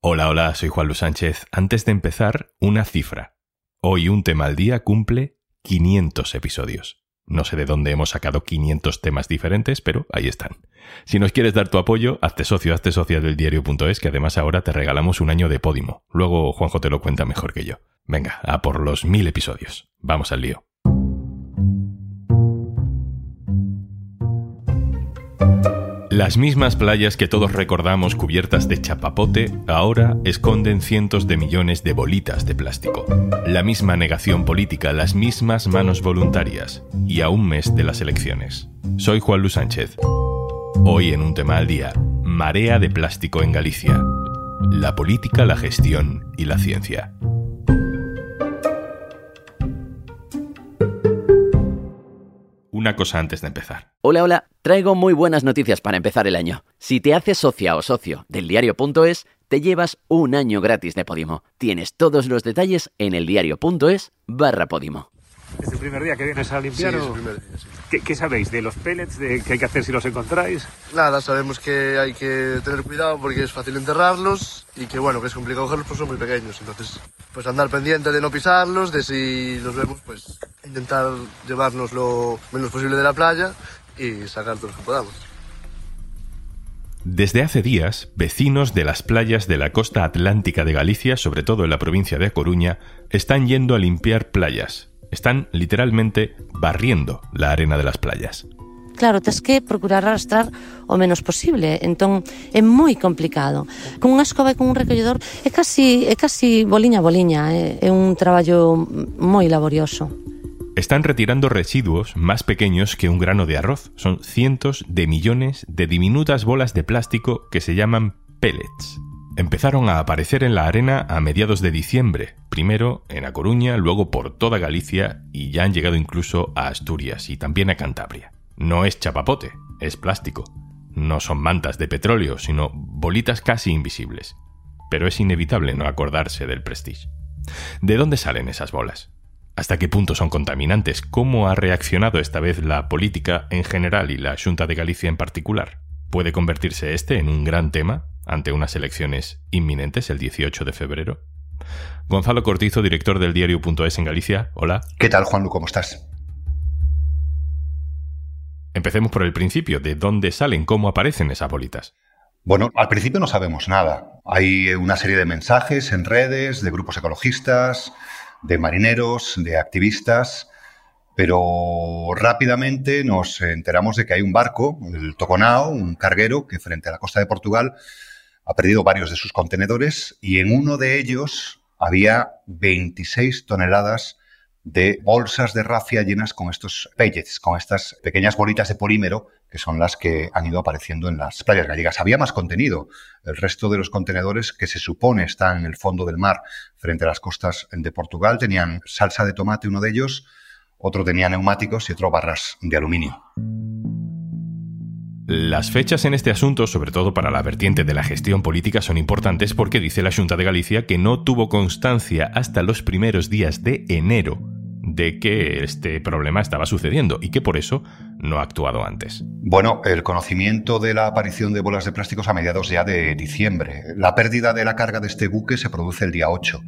Hola, hola, soy Juan Luis Sánchez. Antes de empezar, una cifra. Hoy un tema al día cumple 500 episodios. No sé de dónde hemos sacado 500 temas diferentes, pero ahí están. Si nos quieres dar tu apoyo, hazte socio, hazte socio del diario.es, que además ahora te regalamos un año de Podimo. Luego Juanjo te lo cuenta mejor que yo. Venga, a por los mil episodios. Vamos al lío. Las mismas playas que todos recordamos cubiertas de chapapote ahora esconden cientos de millones de bolitas de plástico. La misma negación política, las mismas manos voluntarias y a un mes de las elecciones. Soy Juan Luis Sánchez. Hoy en un tema al día, marea de plástico en Galicia. La política, la gestión y la ciencia. Una cosa antes de empezar. Hola, hola. Traigo muy buenas noticias para empezar el año. Si te haces socia o socio del diario.es, te llevas un año gratis de Podimo. Tienes todos los detalles en eldiario.es barra Podimo. ¿Es el primer día que vienes a limpiar? Sí, es el primer día, sí. ¿Qué, qué sabéis de los pellets? ¿De qué hay que hacer si los encontráis? Nada, sabemos que hay que tener cuidado porque es fácil enterrarlos y que bueno, que es complicado cogerlos porque son muy pequeños. Entonces, pues andar pendiente de no pisarlos, de si los vemos, pues intentar llevarnos lo menos posible de la playa y sacar todos los que podamos. Desde hace días, vecinos de las playas de la costa atlántica de Galicia, sobre todo en la provincia de A Coruña, están yendo a limpiar playas. Están literalmente barriendo la arena de las playas. Claro, tens que procurar arrastrar o menos posible, entón é moi complicado. Con unha escoba e con un recolledor é casi, é casi boliña a boliña, é, é un traballo moi laborioso. Están retirando residuos más pequeños que un grano de arroz. Son cientos de millones de diminutas bolas de plástico que se llaman pellets. Empezaron a aparecer en la arena a mediados de diciembre, primero en A Coruña, luego por toda Galicia y ya han llegado incluso a Asturias y también a Cantabria. No es chapapote, es plástico. No son mantas de petróleo, sino bolitas casi invisibles. Pero es inevitable no acordarse del Prestige. ¿De dónde salen esas bolas? ¿Hasta qué punto son contaminantes? ¿Cómo ha reaccionado esta vez la política en general y la Junta de Galicia en particular? ¿Puede convertirse este en un gran tema ante unas elecciones inminentes el 18 de febrero? Gonzalo Cortizo, director del diario.es en Galicia. Hola. ¿Qué tal, Juanlu? ¿Cómo estás? Empecemos por el principio. ¿De dónde salen? ¿Cómo aparecen esas bolitas? Bueno, al principio no sabemos nada. Hay una serie de mensajes en redes de grupos ecologistas, de marineros, de activistas, pero rápidamente nos enteramos de que hay un barco, el Toconao, un carguero, que frente a la costa de Portugal ha perdido varios de sus contenedores y en uno de ellos había 26 toneladas de bolsas de rafia llenas con estos pellets, con estas pequeñas bolitas de polímero que son las que han ido apareciendo en las playas gallegas. Había más contenido. El resto de los contenedores que se supone están en el fondo del mar frente a las costas de Portugal tenían salsa de tomate uno de ellos, otro tenía neumáticos y otro barras de aluminio. Las fechas en este asunto, sobre todo para la vertiente de la gestión política, son importantes porque dice la Junta de Galicia que no tuvo constancia hasta los primeros días de enero de que este problema estaba sucediendo y que por eso no ha actuado antes. Bueno, el conocimiento de la aparición de bolas de plásticos a mediados ya de diciembre. La pérdida de la carga de este buque se produce el día 8.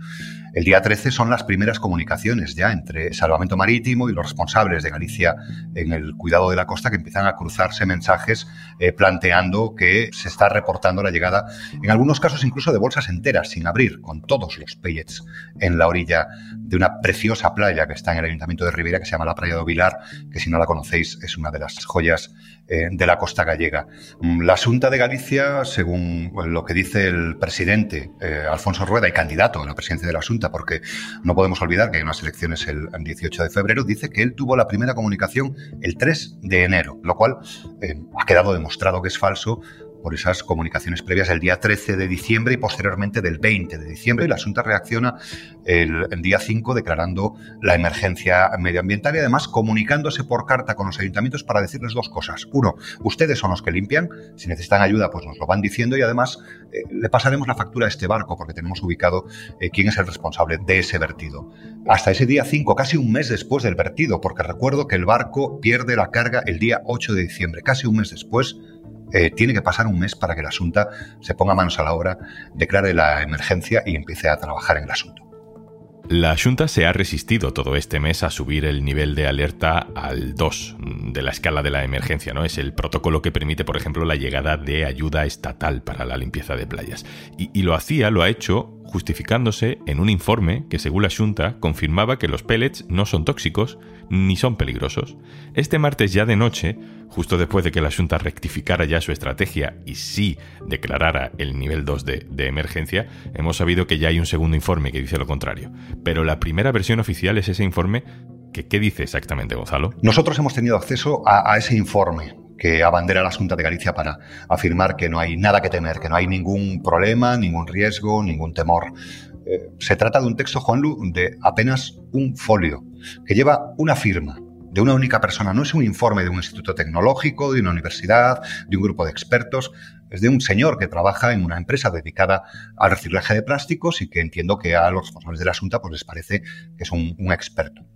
El día 13 son las primeras comunicaciones ya entre Salvamento Marítimo y los responsables de Galicia en el cuidado de la costa que empiezan a cruzarse mensajes eh, planteando que se está reportando la llegada, en algunos casos incluso de bolsas enteras sin abrir, con todos los pellets en la orilla de una preciosa playa que está en el Ayuntamiento de Ribera que se llama la Playa de Vilar, que si no la conocéis es una de las joyas eh, de la costa gallega. Mm, La Junta de Galicia, según lo que dice el presidente eh, Alfonso Rueda y candidato a la presidencia de la Junta, porque no podemos olvidar que hay unas elecciones el 18 de febrero, dice que él tuvo la primera comunicación el 3 de enero, lo cual eh, ha quedado demostrado que es falso por esas comunicaciones previas del día 13 de diciembre y posteriormente del 20 de diciembre. Y la Junta reacciona el, día 5 declarando la emergencia medioambiental y además comunicándose por carta con los ayuntamientos para decirles dos cosas. Uno, ustedes son los que limpian, si necesitan ayuda pues nos lo van diciendo y además eh, le pasaremos la factura a este barco porque tenemos ubicado eh, quién es el responsable de ese vertido. Hasta ese día 5, casi un mes después del vertido, porque recuerdo que el barco pierde la carga el día 8 de diciembre, casi un mes después eh, tiene que pasar un mes para que la Asunta se ponga manos a la obra, declare la emergencia y empiece a trabajar en el asunto. La Junta se ha resistido todo este mes a subir el nivel de alerta al 2 de la escala de la emergencia, ¿no? Es el protocolo que permite, por ejemplo, la llegada de ayuda estatal para la limpieza de playas. Y, lo hacía, lo ha hecho justificándose en un informe que, según la Junta, confirmaba que los pellets no son tóxicos ni son peligrosos. Este martes ya de noche, justo después de que la Junta rectificara ya su estrategia y sí declarara el nivel 2 de, de, emergencia, hemos sabido que ya hay un segundo informe que dice lo contrario. Pero la primera versión oficial es ese informe que, ¿qué dice exactamente, Gonzalo? Nosotros hemos tenido acceso a, ese informe que abandera la Junta de Galicia para afirmar que no hay nada que temer, que no hay ningún problema, ningún riesgo, ningún temor. Eh, se trata de un texto, Juanlu, de apenas un folio, que lleva una firma de una única persona. No es un informe de un instituto tecnológico, de una universidad, de un grupo de expertos. Es de un señor que trabaja en una empresa dedicada al reciclaje de plásticos y que entiendo que a los responsables de la Junta pues, les parece que es un, experto.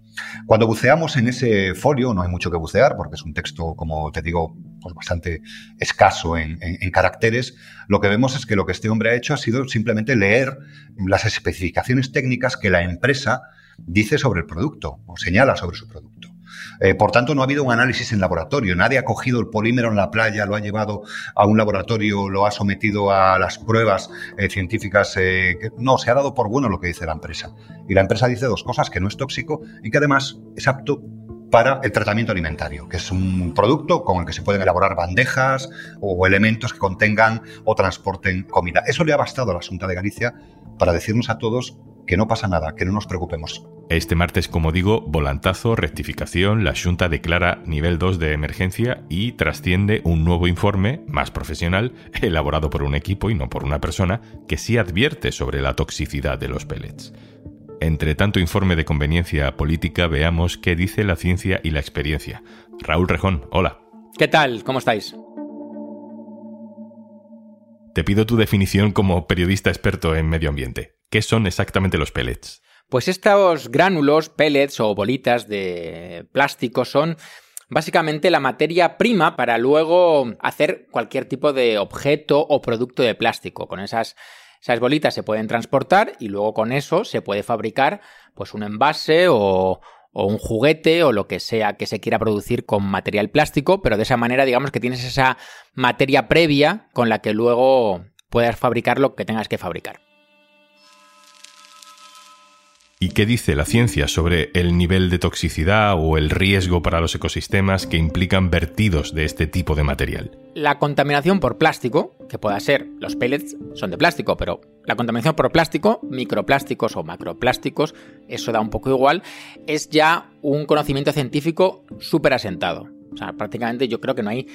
Cuando buceamos en ese folio, no hay mucho que bucear porque es un texto, como te digo, pues bastante escaso en, caracteres, lo que vemos es que lo que este hombre ha hecho ha sido simplemente leer las especificaciones técnicas que la empresa dice sobre el producto o señala sobre su producto. Eh, por tanto, no ha habido un análisis en laboratorio. Nadie ha cogido el polímero en la playa, lo ha llevado a un laboratorio, lo ha sometido a las pruebas eh, científicas. Eh, no, se ha dado por bueno lo que dice la empresa. Y la empresa dice dos cosas, que no es tóxico y que además es apto para el tratamiento alimentario, que es un producto con el que se pueden elaborar bandejas o elementos que contengan o transporten comida. Eso le ha bastado a la Junta de Galicia para decirnos a todos que no pasa nada, que no nos preocupemos. Este martes, como digo, volantazo, rectificación, la Junta declara nivel 2 de emergencia y trasciende un nuevo informe, más profesional, elaborado por un equipo y no por una persona, que sí advierte sobre la toxicidad de los pellets. Entre tanto informe de conveniencia política, veamos qué dice la ciencia y la experiencia. Raúl Rejón, hola. ¿Qué tal? ¿Cómo estáis? Te pido tu definición como periodista experto en medio ambiente. ¿Qué son exactamente los pellets? Pues estos gránulos, pellets o bolitas de plástico son básicamente la materia prima para luego hacer cualquier tipo de objeto o producto de plástico. Con esas, esas bolitas se pueden transportar y luego con eso se puede fabricar pues un envase o, o un juguete o lo que sea que se quiera producir con material plástico, pero de esa manera digamos que tienes esa materia previa con la que luego puedas fabricar lo que tengas que fabricar. ¿Y qué dice la ciencia sobre el nivel de toxicidad o el riesgo para los ecosistemas que implican vertidos de este tipo de material? La contaminación por plástico, que pueda ser, los pellets son de plástico, pero la contaminación por plástico, microplásticos o macroplásticos, eso da un poco igual, es ya un conocimiento científico súper asentado. O sea, prácticamente yo creo que no hay,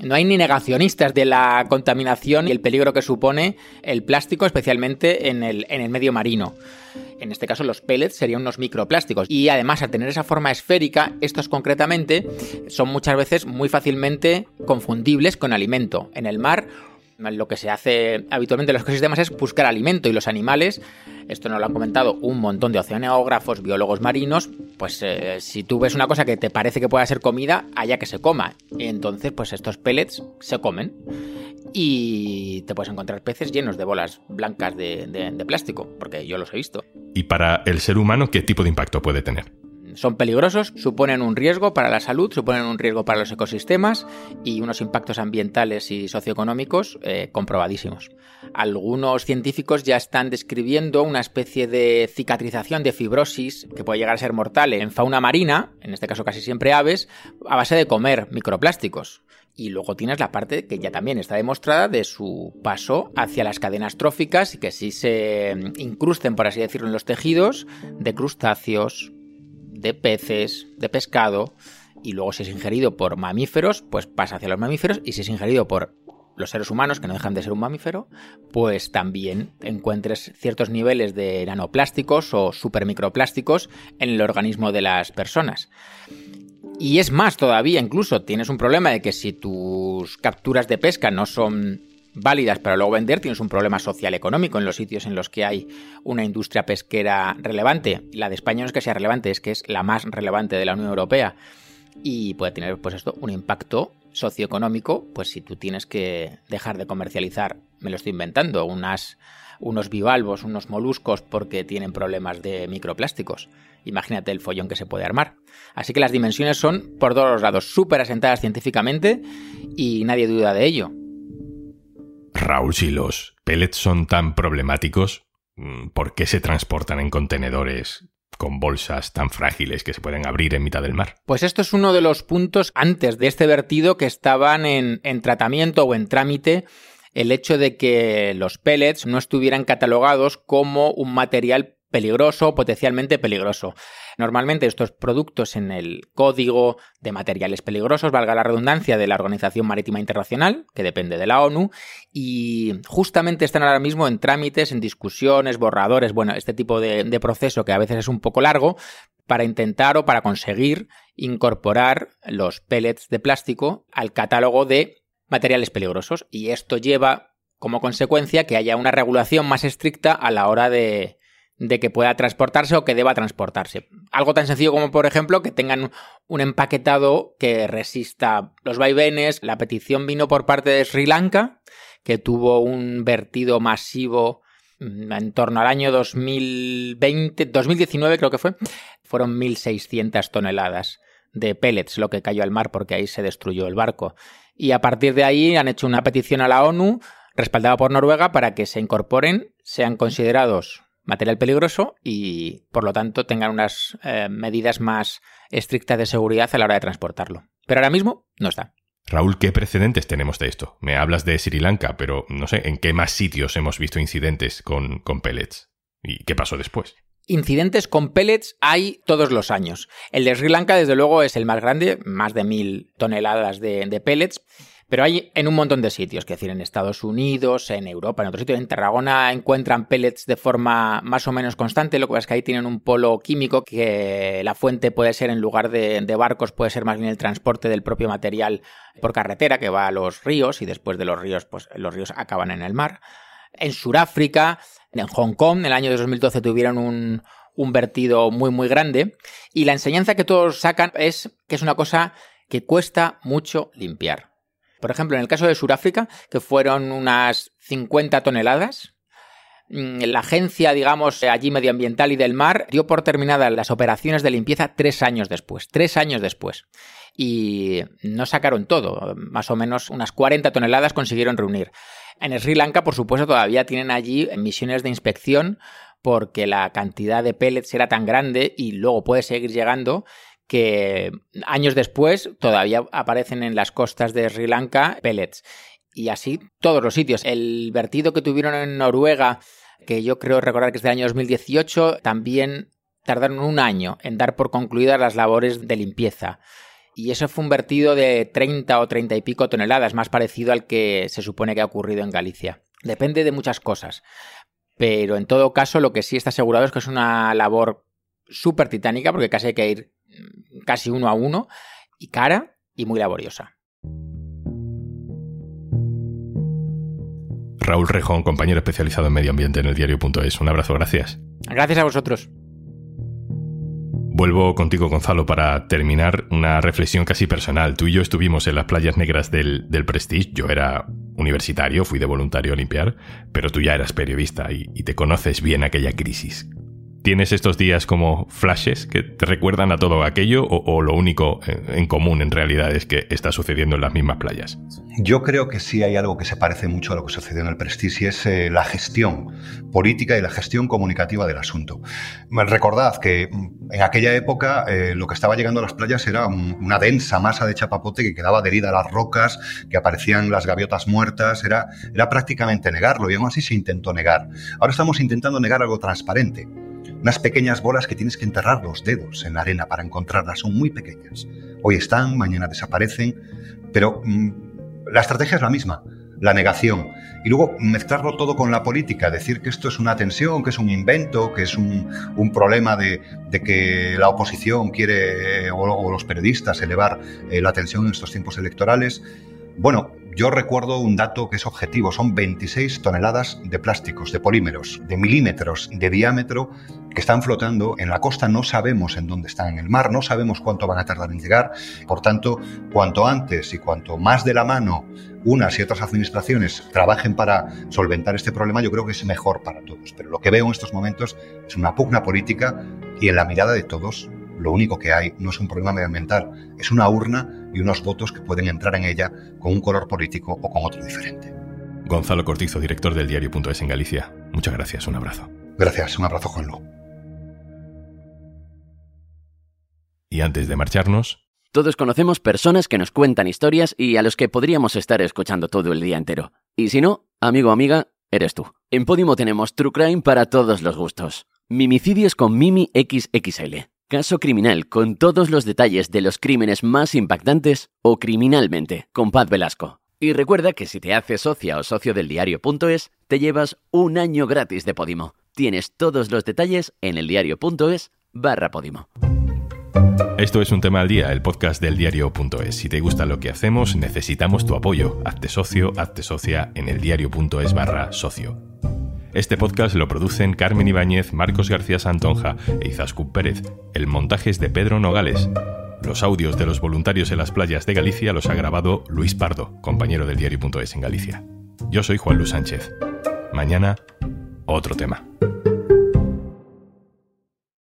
no hay ni negacionistas de la contaminación y el peligro que supone el plástico, especialmente en el, en el medio marino. En este caso, los pellets serían unos microplásticos. Y además, al tener esa forma esférica, estos concretamente son muchas veces muy fácilmente confundibles con alimento. En el mar lo que se hace habitualmente en los ecosistemas es buscar alimento y los animales, esto nos lo han comentado un montón de oceanógrafos, biólogos marinos, pues eh, si tú ves una cosa que te parece que pueda ser comida, allá que se coma. Entonces, pues estos pellets se comen y te puedes encontrar peces llenos de bolas blancas de, de, de plástico, porque yo los he visto. ¿Y para el ser humano qué tipo de impacto puede tener? Son peligrosos, suponen un riesgo para la salud, suponen un riesgo para los ecosistemas y unos impactos ambientales y socioeconómicos eh, comprobadísimos. Algunos científicos ya están describiendo una especie de cicatrización de fibrosis que puede llegar a ser mortal en fauna marina, en este caso casi siempre aves, a base de comer microplásticos. Y luego tienes la parte que ya también está demostrada de su paso hacia las cadenas tróficas y que sí se incrusten, por así decirlo, en los tejidos de crustáceos, de peces, de pescado, y luego si es ingerido por mamíferos, pues pasa hacia los mamíferos, y si es ingerido por los seres humanos, que no dejan de ser un mamífero, pues también encuentres ciertos niveles de nanoplásticos o supermicroplásticos en el organismo de las personas. Y es más todavía, incluso tienes un problema de que si tus capturas de pesca no son válidas para luego vender, tienes un problema social económico en los sitios en los que hay una industria pesquera relevante. La de España no es que sea relevante, es que es la más relevante de la Unión Europea. y puede tener pues esto un impacto socioeconómico, pues si tú tienes que dejar de comercializar, me lo estoy inventando, unas, unos bivalvos, unos moluscos porque tienen problemas de microplásticos. Imagínate el follón que se puede armar. Así que las dimensiones son por todos los lados súper asentadas científicamente y nadie duda de ello. Raúl, si los pellets son tan problemáticos, mm, ¿por qué se transportan en contenedores con bolsas tan frágiles que se pueden abrir en mitad del mar? Pues esto es uno de los puntos antes de este vertido que estaban en, en tratamiento o en trámite el hecho de que los pellets no estuvieran catalogados como un material peligroso potencialmente peligroso. Normalmente estos productos en el código de materiales peligrosos, valga la redundancia, de la Organización Marítima Internacional, que depende de la ONU, y justamente están ahora mismo en trámites, en discusiones, borradores, bueno, este tipo de proceso que a veces es un poco largo, para intentar o para conseguir incorporar los pellets de plástico al catálogo de materiales peligrosos. Y esto lleva como consecuencia que haya una regulación más estricta a la hora de, de que pueda transportarse o que deba transportarse. Algo tan sencillo como, por ejemplo, que tengan un empaquetado que resista los vaivenes. La petición vino por parte de Sri Lanka, que tuvo un vertido masivo mm, en torno al año 2020, 2019 creo que fue, fueron 1.600 toneladas de pellets lo que cayó al mar porque ahí se destruyó el barco. Y a partir de ahí han hecho una petición a la ONU respaldada por Noruega para que se incorporen, sean considerados material peligroso y por lo tanto tengan unas eh, medidas más estrictas de seguridad a la hora de transportarlo. Pero ahora mismo no está. Raúl, ¿qué precedentes tenemos de esto? Me hablas de Sri Lanka, pero no sé, ¿en qué más sitios hemos visto incidentes con, con pellets? ¿Y qué pasó después? Incidentes con pellets hay todos los años. El de Sri Lanka, desde luego, es el más grande, más de mil toneladas de, de pellets. Pero hay en un montón de sitios, es decir, en Estados Unidos, en Europa, en otros sitios. En Tarragona encuentran pellets de forma más o menos constante. Lo que pasa es que ahí tienen un polo químico que la fuente puede ser, en lugar de, barcos, puede ser más bien el transporte del propio material por carretera que va a los ríos y después de los ríos, pues los ríos acaban en el mar. En Sudáfrica, en Hong Kong, en el año 2012 tuvieron un vertido muy, muy grande. Y la enseñanza que todos sacan es que es una cosa que cuesta mucho limpiar. Por ejemplo, en el caso de Sudáfrica, que fueron unas 50 toneladas, mm, la agencia, digamos, allí medioambiental y del mar dio por terminadas las operaciones de limpieza tres años después. Tres años después. Y no sacaron todo. Más o menos unas 40 toneladas consiguieron reunir. En Sri Lanka, por supuesto, todavía tienen allí misiones de inspección porque la cantidad de pellets era tan grande y luego puede seguir llegando que años después todavía aparecen en las costas de Sri Lanka pellets. Y así todos los sitios. El vertido que tuvieron en Noruega, que yo creo recordar que es del año 2018, también tardaron un año en dar por concluidas las labores de limpieza. Y eso fue un vertido de 30 o 30 y pico toneladas, más parecido al que se supone que ha ocurrido en Galicia. Depende de muchas cosas. Pero en todo caso, lo que sí está asegurado es que es una labor súper titánica, porque casi hay que ir casi uno a uno, y cara y muy laboriosa. Raúl Rejón, compañero especializado en medio ambiente en el diario.es. Un abrazo, gracias. Gracias a vosotros. Vuelvo contigo, Gonzalo, para terminar una reflexión casi personal. Tú y yo estuvimos en las playas negras del, del Prestige. Yo era universitario, fui de voluntario a limpiar, pero tú ya eras periodista y te conoces bien aquella crisis tienes estos días como flashes que te recuerdan a todo aquello o, lo único en común en realidad es que está sucediendo en las mismas playas? Yo creo que sí hay algo que se parece mucho a lo que sucedió en el Prestige y es eh, la gestión política y la gestión comunicativa del asunto. Recordad que mm, en aquella época eh, lo que estaba llegando a las playas era una densa masa de chapapote que quedaba adherida a las rocas, que aparecían las gaviotas muertas, era, era prácticamente negarlo y aún así se intentó negar. Ahora estamos intentando negar algo transparente unas pequeñas bolas que tienes que enterrar los dedos en la arena para encontrarlas. Son muy pequeñas. Hoy están, mañana desaparecen, pero mm, la estrategia es la misma, la negación. Y luego mezclarlo todo con la política, decir que esto es una tensión, que es un invento, que es un, problema de, que la oposición quiere, o, los periodistas, elevar eh, la tensión en estos tiempos electorales. Bueno, Yo recuerdo un dato que es objetivo, son 26 toneladas de plásticos, de polímeros, de milímetros de diámetro que están flotando en la costa, no sabemos en dónde están en el mar, no sabemos cuánto van a tardar en llegar, por tanto, cuanto antes y cuanto más de la mano unas y otras administraciones trabajen para solventar este problema, yo creo que es mejor para todos. Pero lo que veo en estos momentos es una pugna política y en la mirada de todos lo único que hay no es un problema medioambiental, es una urna y unos votos que pueden entrar en ella con un color político o con otro diferente. Gonzalo Cortizo, director del diario.es en Galicia. Muchas gracias, un abrazo. Gracias, un abrazo, Juanlu. Y antes de marcharnos... Todos conocemos personas que nos cuentan historias y a los que podríamos estar escuchando todo el día entero. Y si no, amigo o amiga, eres tú. En Podimo tenemos True Crime para todos los gustos. Mimicidios con Mimi XXL. Caso criminal con todos los detalles de los crímenes más impactantes o criminalmente con Paz Velasco. Y recuerda que si te haces socia o socio del diario.es, te llevas un año gratis de Podimo. Tienes todos los detalles en eldiario.es barra Podimo. Esto es un tema al día, el podcast del diario.es. Si te gusta lo que hacemos, necesitamos tu apoyo. Hazte socio, hazte socia en eldiario.es barra socio. Este podcast lo producen Carmen Ibáñez, Marcos García Santonja e Izaskun Pérez. El montaje es de Pedro Nogales. Los audios de los voluntarios en las playas de Galicia los ha grabado Luis Pardo, compañero del diario.es en Galicia. Yo soy Juan Luis Sánchez. Mañana, otro tema.